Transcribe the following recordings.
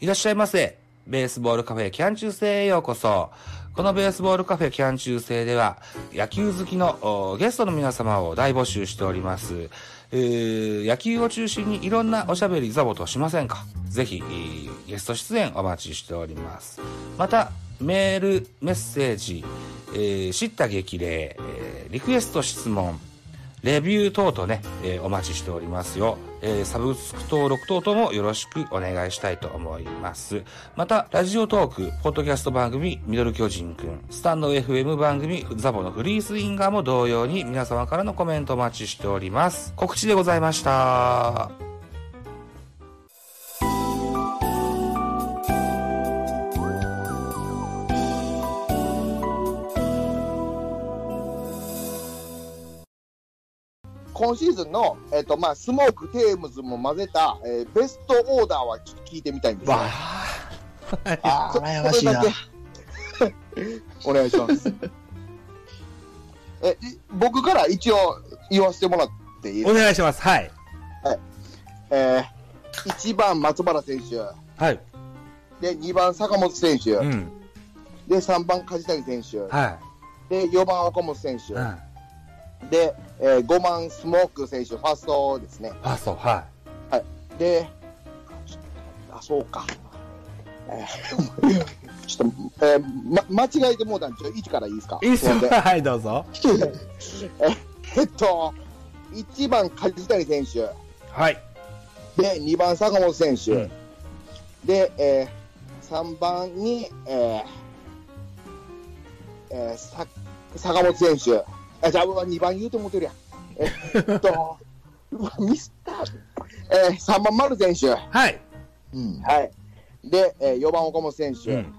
いらっしゃいませ。ベースボールカフェキャン中世へようこそ。このベースボールカフェキャン中世では、野球好きのゲストの皆様を大募集しております。えー野球を中心にいろんなおしゃべりザボとしませんか？ぜひ、ゲスト出演お待ちしております。また、メール、メッセージ、えー知った激励、えーリクエスト質問、レビュー等々ね、えーお待ちしておりますよ。えーサブスク登録等々もよろしくお願いしたいと思います。また、ラジオトーク、ポッドキャスト番組、ミドル巨人くん、スタンド FM 番組、ザボのフリースインガーも同様に皆様からのコメントお待ちしております。告知でございました。今シーズンの、えっとまあ、スモーク、テームズも混ぜた、えーベストオーダーはちょっと聞いてみたいんですよ。わあ あ、羨ましいな お願いします。え、い僕から一応言わせてもらっていいですおか願いします。はい。えー、1番松原選手、はい。で、2番坂本選手、うん。で、3番梶谷選手、はで、4番岡本選手い。う、ん。で、えー、5番スモーク選手、ファーストですね。ファースト、はで、あ、そうか。えー ちょっと、えーま、間違えてもうたんで、ちょ、1からいいですか？い。いいっす はい、どうぞ。えっと、1番梶谷選手、はい。で、2番坂本選手、うんで、えー、3番に、えーえー、さ坂本選手、あ、じゃあ、うわ2番言うと思ってるやん。えっと、うわ、ミスった。えー、3番丸選手、はい。うん。はい。で、えー、4番岡本選手、うん。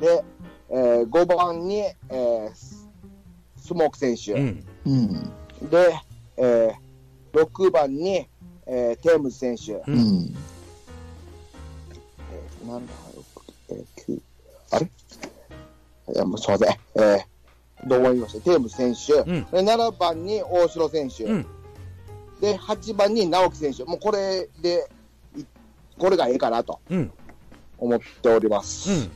で、えー、5番に、えー、ススモーク選手、うん。うん。で、えー、6番に、えー、テームズ選手、ううん。えー、なんだ、6、えー、9、あれ？いや、もうすいません。えー、どう思いましたテームズ選手、うんで7番に大城選手、うん。で、8番に直樹選手、もうこれで、いこれがええかなとうん。思っております。うん。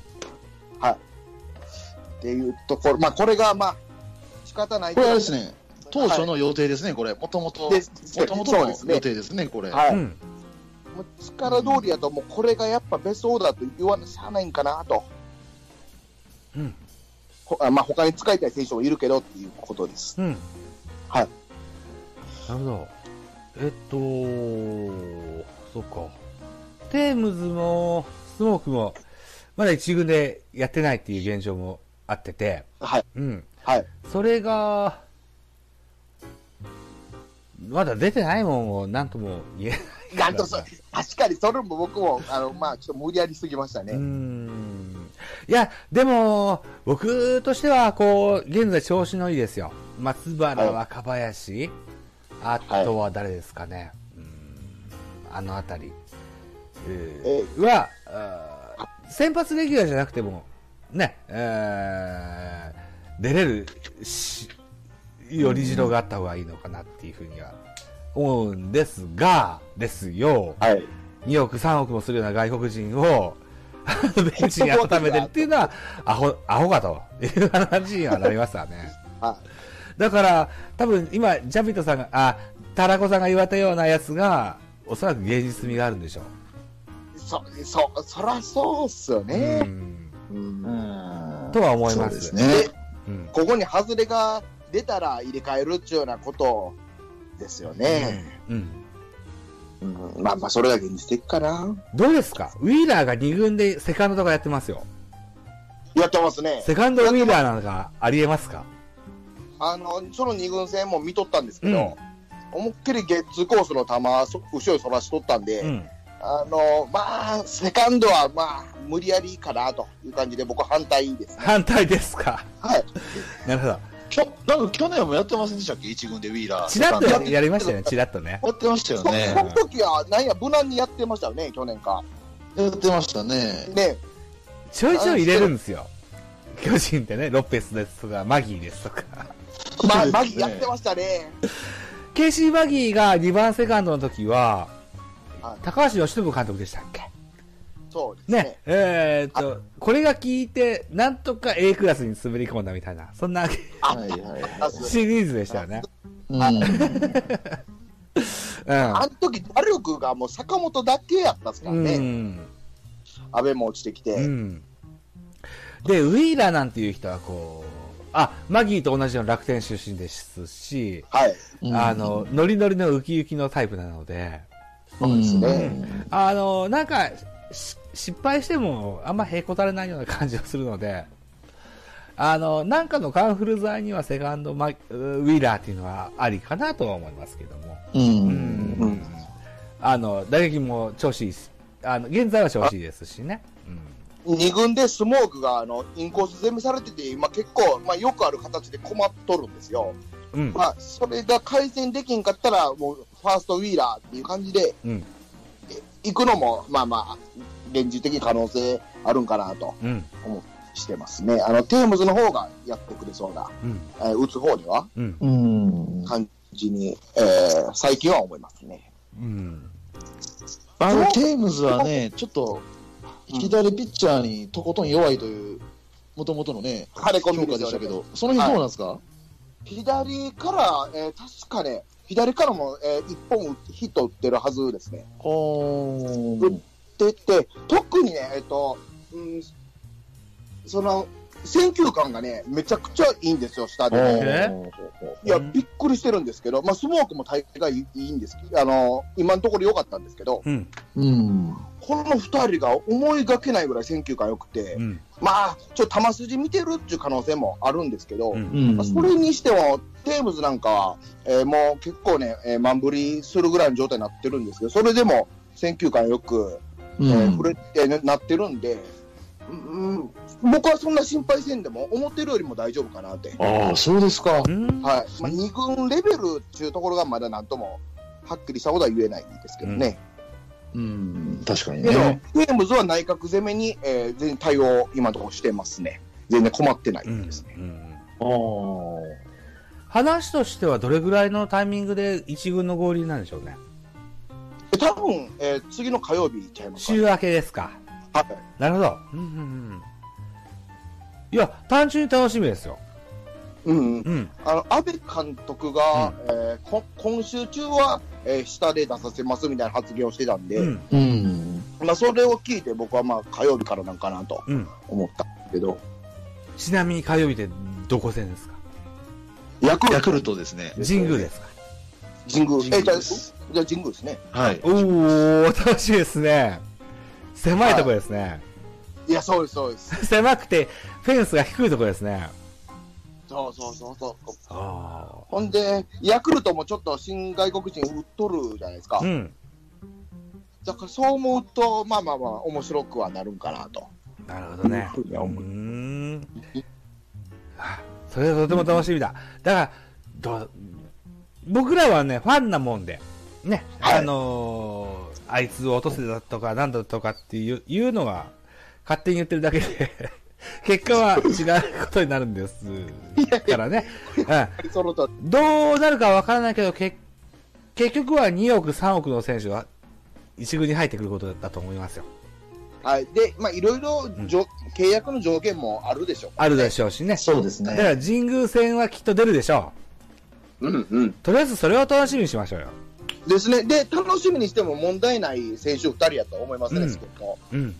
っていうところ、まあ、これが、まあ、仕方ないこれあれですね、当初の予定ですね、これ。もともと、もともとのそうですね予定ですね、これ。はい。うん。もう力通りやと、もうこれがやっぱベストオーダーと言わなしゃあないんかなと。うん。ほあまあ、他に使いたい選手もいるけどっていうことです。うん。はい。なるほど。えっと、そっか。テームズも、スモークも、まだ一軍でやってないっていう現状もあってて、はい。うん。はい。それが、まだ出てないもんを何とも言えない。なんとそ、確かにそれも僕も、あの、まあ、ちょっと無理やりすぎましたね。ん。いや、でも、僕としては、こう、現在調子のいいですよ。松原、若林、あとは誰ですかね。うーんあのあたり。えーは、あー先発レギュラーじゃなくても、ね、えー出れるし、よりじろがあった方がいいのかなっていうふうには思うんですが、ですよ。はい。2億、3億もするような外国人を、ベンチに温めてるっていうのは、アホ、アホかという話にはなりますわね。はだから、多分今、ジャビットさんが、あ、タラコさんが言われたようなやつが、おそらく芸術味があるんでしょい。そ、そ、そらそうっすよう。うね。ん。うん。とは思います。そうですね。うん。ここに外れが出たら入れ替えるっていうようなことですよね。うん。うん。まあまあ、それが現実的かな。どうですか？ウィーラーが2軍でセカンドとかやってますよ。やってますね。セカンドウィーラーなんかありえますか？あの、その二軍戦も見とったんですけど、思いっきりゲッツーコースの球、そ後ろにそらしとったんで、うん。あの、まあ、セカンドはまあ、無理やりかなという感じで、僕は反対ですね。反対ですか？はい。なるほど。きょなんか去年もやってませんでしたっけ？一軍でウィーラー。チラッとやややりましたよね、チラッとね。ってましたよそね。その時は、なんや、無難にやってましたよね、去年か。やってましたね。ね、ちょいちょい入れるんですよ。巨人ってね、ロペスですとか、マギーですとか。まあ、マギやってましたね。ケイシー・マギーが2番セカンドの時は、はい高橋由伸監督でしたっけ？そうですね。ね、えーっと、これが聞いて、なんとか A クラスに滑り込んだみたいな、そんなはいはいはい。シリーズでしたよね。うん。うん。あの時、打力がもう坂本だけやったっすからうね。ん。安倍も落ちてきて。うん。で、ウィーラーなんていう人はこう、あ、マギーと同じような楽天出身ですし、はい。あの、ノリノリのウキウキのタイプなので、そうですねあの、なんか、し失敗してもあんまへこたれないような感じがするので、あの、なんかのカンフル剤にはセカンドマウィーラーっていうのはありかなとは思いますけども。う。うんうんん。あの、打撃も調子いいし、あの、現在は調子いいですしね。二軍でスモークがあのインコース攻めされてて、今結構、まあ、よくある形で困っとるんですよ。うん。うん。まあ、それが改善できんかったら、もうファーストウィーラーっていう感じでうん。行くのも、まあまあ、現実的に可能性あるんかなとうん。してますね。あの、テームズの方がやってくれそうな、うん。えー打つ方ではうん。うん。感じに、えー最近は思いますね。うん。あの、テームズはね、ちょっと、左ピッチャーにとことん弱いという、もともとのね、晴れ込み評価でしたけど、その辺どうなんですか？左から、えー確かね、左からも、えー一本ヒット打ってるはずですね。おーでて、特にね、えっ、と、うん、その、選球感がね、めちゃくちゃいいんですよ、下で、ね。いや、うんびっくりしてるんですけど、まあ、スモークも大会いいんですあの、今のところ良かったんですけど、うん。うん。この二人が思いがけないぐらい選球感良くて、うん。まあ、ちょっと球筋見てるっていう可能性もあるんですけど、うんうんまあ、それにしても、テームズなんかは、えーもう結構ね、えー、満振りするぐらいの状態になってるんですけど、それでも選球感よく、えー振れて、ねなってるんで、うん、僕はそんな心配せんでも、思ってるよりも大丈夫かなって。ああ、そうですか。うん。はい。まあ、二軍レベルっていうところがまだなんとも、はっきりしたことは言えないですけどね。うん、確かにね。テームズは内角攻めに、えー全然対応、今のところしてますね。全然困ってないうんですね。ああ。話としてはどれぐらいのタイミングで一軍の合流なんでしょうね。で多分、えー次の火曜日ちゃいますか週明けですか。はい。なるほど。うんうんうん。いや、単純に楽しみですよ。うんうん。うん。あの、安倍監督が、えーこ今週中は、えー下で出させますみたいな発言をしてたんで、うん。うん。まあ、それを聞いて僕はまあ、火曜日からなんかなとうん。思ったけど、ちなみに火曜日ってどこ戦ですか？ヤクヤクルトですね。神宮ですか？神宮、神えーじゃあ、宮ですじゃあ神宮ですね。はい。おー、楽しみですね。狭いとこですね。いや、そうです、そうです。狭くて、フェンスが低いとこですね。そうそうそうそう。あほんで、ヤクルトもちょっと新外国人売っとるじゃないですか。あ。うん。だからそう思うと、まあまあまあ、面白くはなるんかなと。なるほどね。いうふうん。あそれはとても楽しみだ。だから、ど僕らはね、ファンなもんで、ね、はいあのーあいつを落とせだとか、なんだとかっていういうのは、勝手に言ってるだけで、結果は違うことになるんですからね。うんどうなるかわからないけど、け結局は2億、3億の選手が一軍に入ってくることだと思いますよ。はい。で、まあ、いろいろ、じょ契約の条件もあるでしょうあるでょしょうしね。そうですね。だから神宮戦はきっと出るでしょう。うんうん。う。とりあえずそれを楽しみにしましょうよ。ですね。で、楽しみにしても問題ない選手2人やと思いますね、うんうん。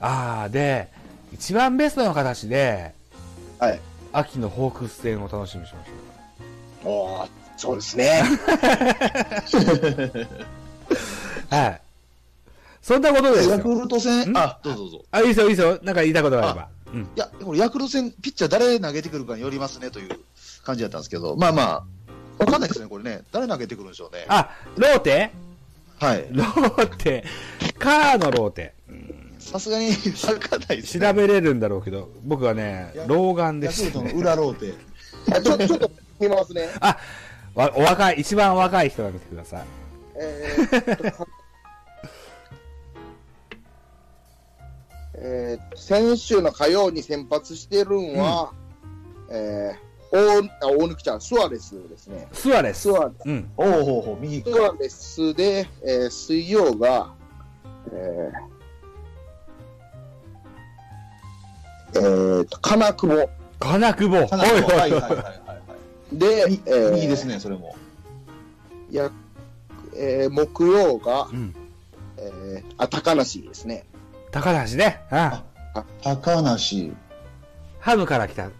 ああ、で、一番ベストの形で、はい。秋のホークス戦を楽しみにしましょおーそうですね。う。はい。そんなことですヤよ。クルト戦ん、あ、どうぞどうぞ。あ、いいですよ、いいですよ。なんか言いたいことがあれば。うん。いや、これヤクルト戦、ピッチャー誰投げてくるかによりますねという感じだったんですけど、まあまあ、わかんないですね、これね。誰投げてくるんでしょうね。あ、ローテ？はい。ローテ。カーのローテ。さすがにわかんないですね。調べれるんだろうけど、僕はね、老眼でヤクルトのしたね。裏ローテ。あちょちょっと見ますね。あ、わお若い、一番若い人が見てください。えーっとえー 先週の火曜に先発してるんは、えー大大貫ちゃん、スアレスですね。スアレス。スアレス。うん、おうほうほう、右スアレスで、えー、水曜が、えー、えーと、金久保。金久保。はいはいはいはいで、えー、右ですね、それも。いや、えー、木曜が、うん、えー、あ、高梨ですね。高梨ね。ああ高梨。ハムから来た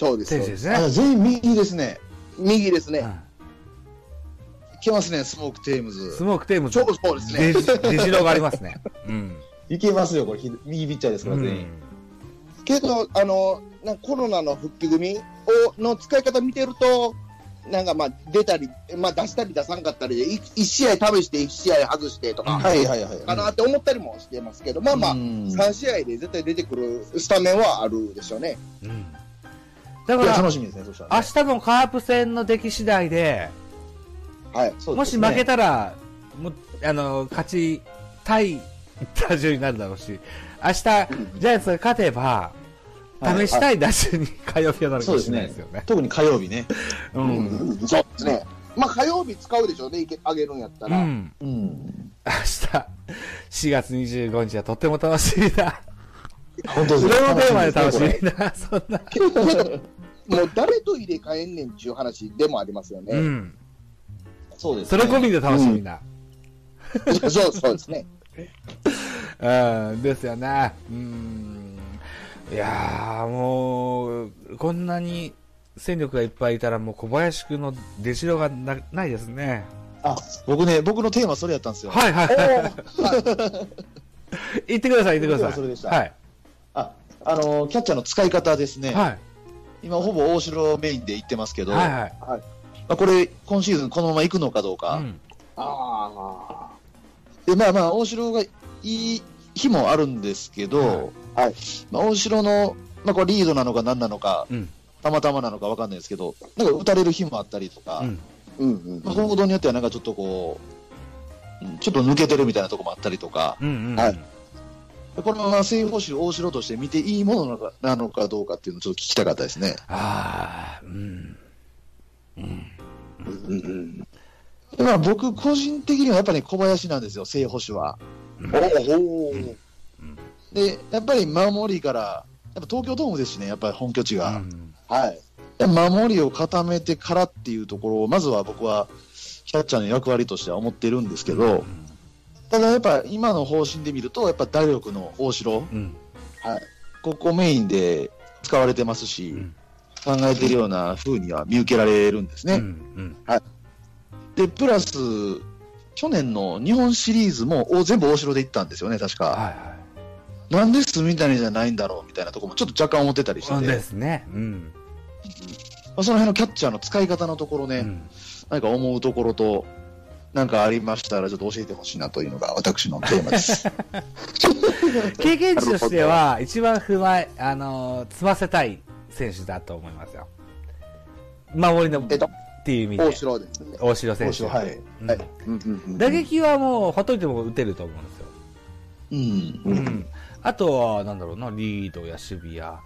そうです。ですね。あ、全員右ですね。右ですね。うんいけますね、スモークテームズス。モークテームズそうそうですね。出出城がありますね。うん。いけますよ、これ、ひ右ピッチャーですから、全員。けど、あの、なコロナの復帰組をの使い方見てると、なんかまあ出たり、まあ出したり出さんかったりで、い一試合試して一試合外してとか、うんはいはいはい。かなって思ったりもしてますけど、まあまあ、うん3試合で絶対出てくるスタメンはあるでしょうね。うん。だから、楽しみですね、そしたら明ね。日のカープ戦の出来次第で、はい。もしそうですね負けたら、もあの、勝ちたい打順になるだろうし、明日、ジャイアンツが勝てば、はい試したい打順に火曜日はなるかもしれないですよね。特に火曜日ね。う。うんん、そうですね。まあ火曜日使うでしょうね、あげるんやったら。うん。うん。明日、4月25日はとっても楽しみだ。本当ですね。それのテーマで楽しみだ？そんな。もう誰と入れ替えんねんっていう話でもありますよね。うん。そうですそね。れ込みで楽しみだ。そうそうですね。うん、ですよね。うん。いやー、もう、こんなに戦力がいっぱいいたら、もう小林くんの出城がなないですね。あ、僕ね、僕のテーマそれやったんですよ。はいはいおはい。ー 言ってください、言ってください。それでしたはい。あ、あのー、キャッチャーの使い方ですね。はい。今ほぼ大城メインで言ってますけど、はいはい。まあ、これ、今シーズンこのまま行くのかどうか。うんあで、まあまあ、大城がいい日もあるんですけど、はいはいまあ、大城の、まあ、これリードなのか何なのか、うん。たまたまなのか分かんないですけど、なんか打たれる日もあったりとか、うん。ーうんうんまあ、報道によってはなんかちょっとこう、うんちょっと抜けてるみたいなとこもあったりとか、うん。うん。はいこのまま正捕手大城として見ていいものなのかなのかどうかっていうのをちょっと聞きたかったですね。ああ、うん。うん。うんうんでまあ、僕個人的にはやっぱり小林なんですよ、正捕手は。おおーで、やっぱり守りから、やっぱ東京ドームですしね、やっぱり本拠地が。うんはい。守りを固めてからっていうところを、まずは僕は、キャッチャーの役割としては思ってるんですけど、ただやっぱ今の方針で見ると、やっぱ打力の大城、うん。はい。ここメインで使われてますし、うん考えてるような風には見受けられるんですね。うん。うん。で、プラス、去年の日本シリーズもお全部大城で行ったんですよね、確か。はいはなんで住谷じゃないんだろうみたいなところもちょっと若干思ってたりしてい。て、ですね。うん。まあその辺のキャッチャーの使い方のところね、うん何か思うところと、なんかありましたら、ちょっと教えてほしいなというのが私のテーマです。経験値としては、一番踏まえ、あのー、積ませたい選手だと思いますよ。守りの、えっとっていう意味で。大城ですね。大城選手。はい。打撃はもう、ほっといても打てると思うんですよ。うん。うんうん。あとは、なんだろうな、リードや守備や、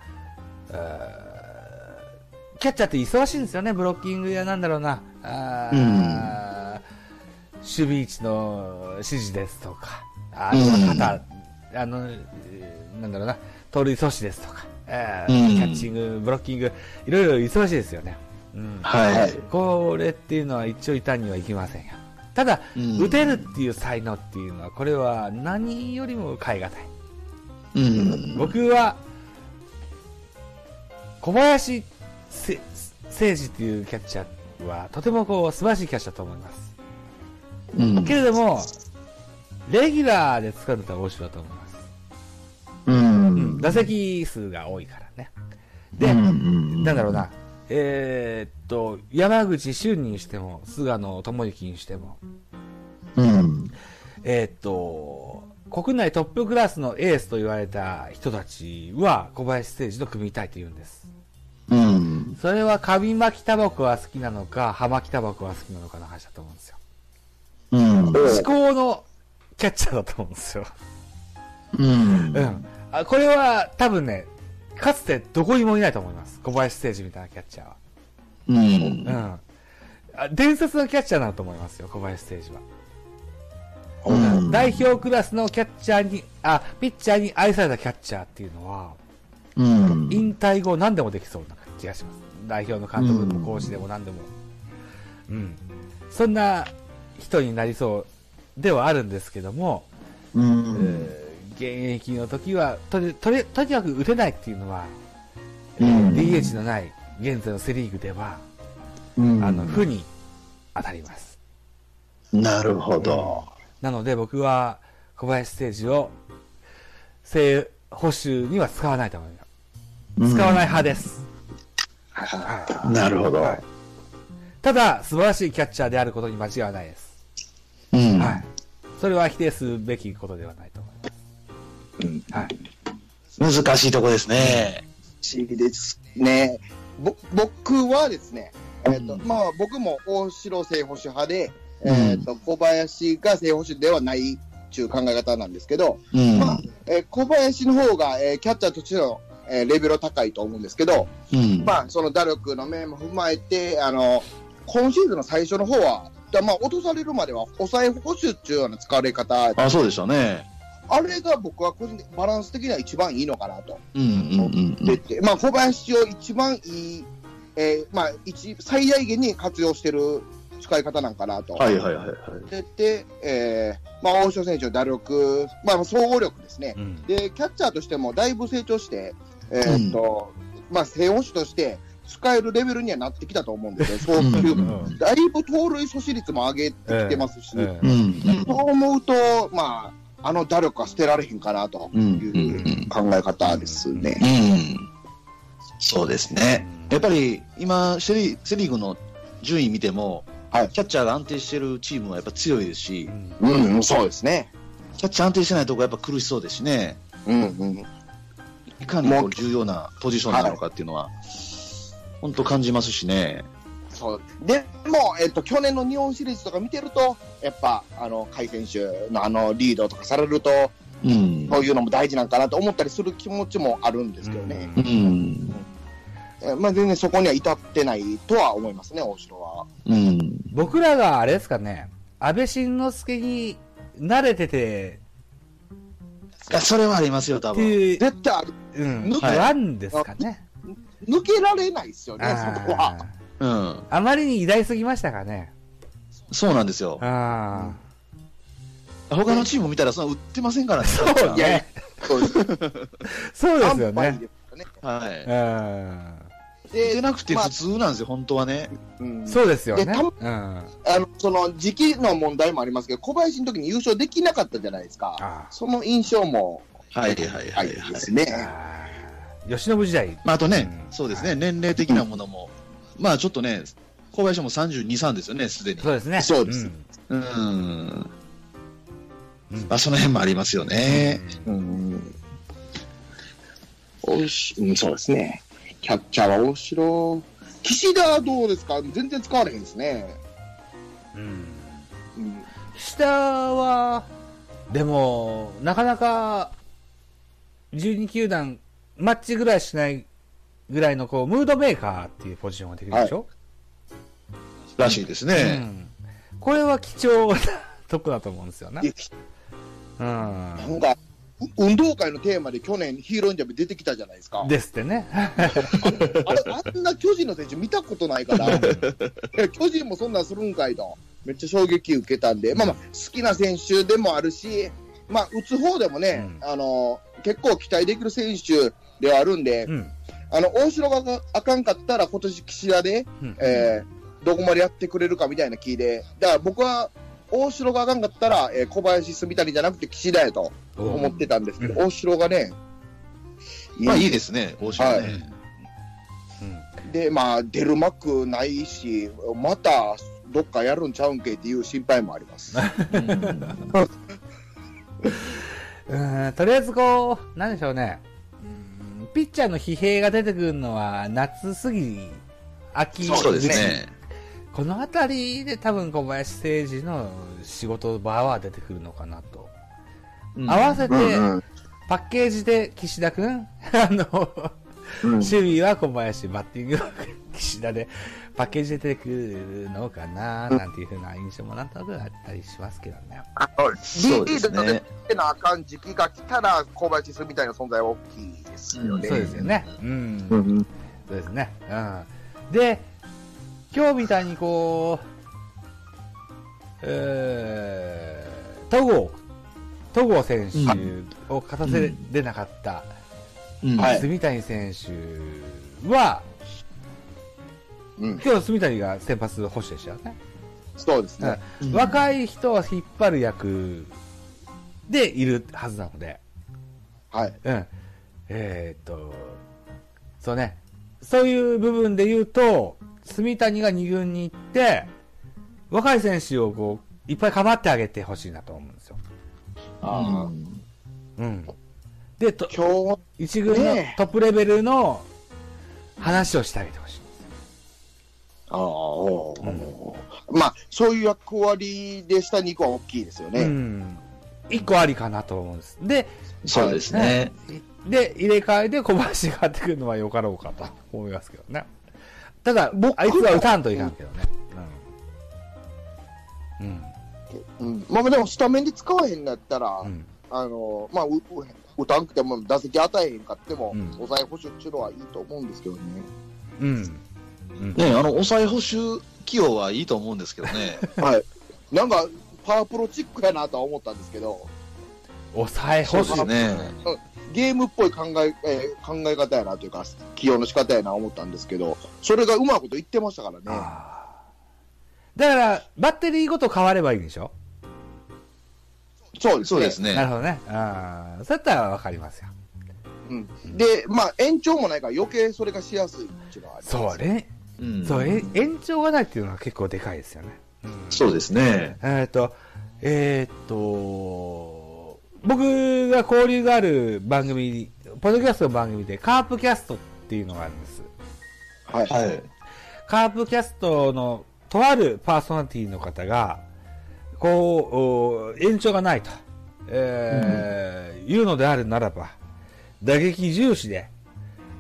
えーキャッチャーって忙しいんですよね、ブロッキングやなんだろうな、あーうん守備位置の指示ですとか、あとうんは肩、あの、えーなんだろうな、盗塁阻止ですとか、えーうんキャッチング、ブロッキング、いろいろ忙しいですよね。うん。はい。これっていうのは一長一短にはいきませんよ。ただ、うん打てるっていう才能っていうのは、これは何よりも変え難い。うん。僕は、小林せ誠司っていうキャッチャーは、とてもこう、素晴らしいキャッチャーだと思います。うん。けれども、レギュラーで使うんだったら大城だと思います。うん。うん。打席数が多いからね。で、うんなんだろうな、えーっと、山口俊にしても、菅野智之にしても、うん。えーっと、国内トップクラスのエースと言われた人たちは小林誠司と組みたいと言うんです。うん。それは紙巻きタバコは好きなのか、葉巻きタバコは好きなのかの話だと思うんですよ。うん。思考のキャッチャーだと思うんですよ。うんうん。あこれは多分ね、かつてどこにもいないと思います。小林誠司みたいなキャッチャーは。うん。うん。あ伝説のキャッチャーだと思いますよ、小林誠司は。うん代表クラスのキャッチャーに、あ、ピッチャーに愛されたキャッチャーっていうのは、うん。引退後何でもできそうな気がします。代表の監督でもコーチでも何でも。うん。そんな人になりそうではあるんですけども、うん。えー現役の時は、とり、とり、とにかく打てないっていうのは、うん DH のない現在のセリーグでは、うんあの、負に当たります。なるほど。なので僕は小林ステージを正捕手には使わないと思います。使わない派です。はいなるほど。はいただ、素晴らしいキャッチャーであることに間違いはないです。うん。はい。それは否定するべきことではないと思います。はい。難しいとこですね。不思議ですね。ぼ僕はですね、えっ、と、うんまあ僕も大城正捕手派で、うんえっ、と、小林が正捕手ではないっていう考え方なんですけど、うん。まあ、えー小林の方が、えーキャッチャーとしての、えーレベルは高いと思うんですけど、うん。まあ、その打力の面も踏まえて、あの、今シーズンの最初の方は、だまあ、落とされるまでは抑え捕手っていうような使われ方、あ、そうでしたね。あれが僕は個人的バランス的には一番いいのかなと。うんうんうんでって、まあ、小林を一番いい、えーまあ、一、最大限に活用してる使い方なんかなと。はいはいはいはい。でって、えーまあ、大城選手の打力、まあ、総合力ですね。うん。で、キャッチャーとしてもだいぶ成長して、えーっと、まあ、正捕手として使えるレベルにはなってきたと思うんですよ。そういう、うんだいぶ盗塁阻止率も上げてきてますし。そう思うと、まあ、あの打力は捨てられへんかなとうん。いう考え方ですね。うん。そうですね。やっぱり今セリ、セリーグの順位見ても、はいキャッチャーが安定してるチームはやっぱ強いですしう、んうん、そうですね。キャッチャー安定してないとこやっぱ苦しそうですしね、うん、うん。いかにこう重要なポジションなのかっていうのは、本当感じますしね。そう。でも、えっと、去年の日本シリーズとか見てると、やっぱ、あの、甲斐選手のあの、リードとかされると、うん。そういうのも大事なんかなと思ったりする気持ちもあるんですけどね。ううんん。えーまあ、全然そこには至ってないとは思いますね、大城は。うん。僕らがあれですかね、安倍晋之助に慣れてて、いやそれはありますよ、多分。絶対あるうん、抜け不安ですかね。抜けられないですよね、そこは。あうん。ーあまりに偉大すぎましたかね。そうなんですよ。あ他のチーム見たらそんな売ってませんからね。あ。そうね。そうです。よね。安牌ですよね。はい。うん。で出なくてまあ普通なんですよ、本当はね。うんそうですよね。でたうん。あの、その時期の問題もありますけど、小林の時に優勝できなかったじゃないですか。あその印象も、はいはいはいははいい。ですね。あー。吉信時代。まあ、あとね、うんそうですね、年齢的なものも、まあちょっとね、小林も32、3ですよね、すでに。そうですね。そうですんうん。うんまあその辺もありますよね。うん。おし、うん、そうですね。キャッチャーは大城。岸田はどうですか？全然使われへんですね。うん。うん。下は、でも、なかなか、12球団、マッチぐらいしないぐらいの、こう、ムードメーカーっていうポジションができるでしょ、らしいですうね。ん。これは貴重なとこだと思うんですよね。うんなんか、運動会のテーマで去年ヒーローインタビュー出てきたじゃないですか。ですってね。あれ、あんな巨人の選手見たことないから、巨人もそんなんするんかいと、めっちゃ衝撃受けたんで、まあまあ、好きな選手でもあるし、まあ、打つ方でもね、うんあの、結構期待できる選手ではあるんで、うん。あの、大城があかんかったら、今年岸田で、うんえーどこまでやってくれるかみたいな気で、だから僕は、大城があかんかったら、えー小林住谷じゃなくて岸田やと思ってたんですけど、うん大城がね、まあいいですね、大城ね。うんで、まあ、出る幕ないし、またどっかやるんちゃうんけっていう心配もあります。うん、とりあえずこう、なんでしょうね。うんピッチャーの疲弊が出てくるのは夏過ぎ、秋そうですね。このあたりで多分小林誠司の仕事場は出てくるのかなと。うん合わせて、うんうんパッケージで岸田くんあの、うん守備は小林、バッティングは岸田で、パッケージで出てくるのかな、なんていうふうな印象もなんとなくあったりしますけどね。あのリそうですねードで出なあかん時期が来たら、小林すみたいな存在は大きいですよね。そうですよね。うん。うんそうですね。うん。で、今日みたいにこう、えー、戸郷、戸郷選手を勝たせれなかった、住谷選手は、うん、今日住谷が先発保守でしたよね。そうですね。うん若い人を引っ張る役でいるはずなので、はい。うん。えーっと、そうね。そういう部分で言うと、住谷が2軍に行って、若い選手をこう、いっぱい構ってあげてほしいなと思うんですよ。あうん。で、とー今日、一軍のトップレベルの話をしてあげてああ、まあ、そういう役割でした2個は大きいですようね。ん。一個ありかなと思うんです。で、そうですね。で、入れ替えで小林が買ってくるのはよかろうかと思いますけどね。ただ、僕あいつは打たんといかんけどね。うん。うんまあ、でもスタメンで使わへんだったら、うん。うん。あの、まあ、うう打たんくても打席与えへんかっても、うん抑え捕手っていうのはいいと思うんですけどね。うん。うん。ね、あの、抑え補修起用はいいと思うんですけどね。はい。なんか、パワープロチックやなとは思ったんですけど、抑えそう欲しいですね。ゲームっぽい考え、えー考え方やなというか、起用の仕方やな思ったんですけど、それがうまいこと言ってましたからね。だから、バッテリーごと変わればいいでしょ？そうですね。そうですね。なるほどね。ああ、そうやったらわかりますよ。うん。で、まあ、延長もないから余計それがしやすいっていうのはあります。そうね。うんそう、え延長がないっていうのは結構でかいですよね。うんそうですね。えっ、と、えっ、と、僕が交流がある番組、ポッドキャストの番組で、カープキャストっていうのがあるんです。はい。はい。カープキャストのとあるパーソナリティの方が、こう、お延長がないと、えーいうのであるならば、打撃重視で、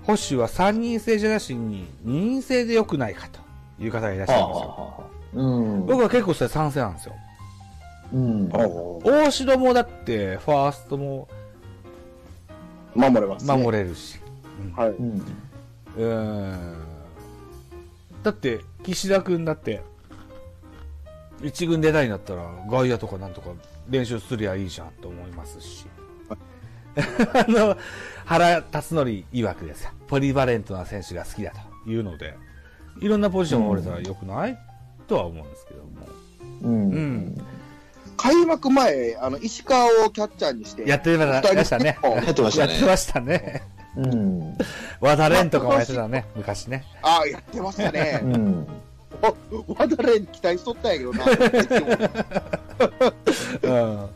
保守は3人制じゃなしに2人制で良くないかという方がいらっしゃるんですよ。うん。僕は結構それ賛成なんですよ。うん。大城もだって、ファーストも守れます、ね。守れるし。はい。うん。だって、岸田くんだって、一軍出ないんだったら、外野とかなんとか練習すりゃいいじゃんと思いますし。あの、原辰徳曰くですよ。ポリバレントな選手が好きだというので、いろんなポジションを折れたらよくない、とは思うんですけども。うんうん。開幕前、あの、石川をキャッチャーにして、やってましたね。やってましたねやって。ましたね。うん。和田蓮とかもやってたね、昔ね。ああ、やってましたね。うん。和田蓮期待しとったんやけどな。うん。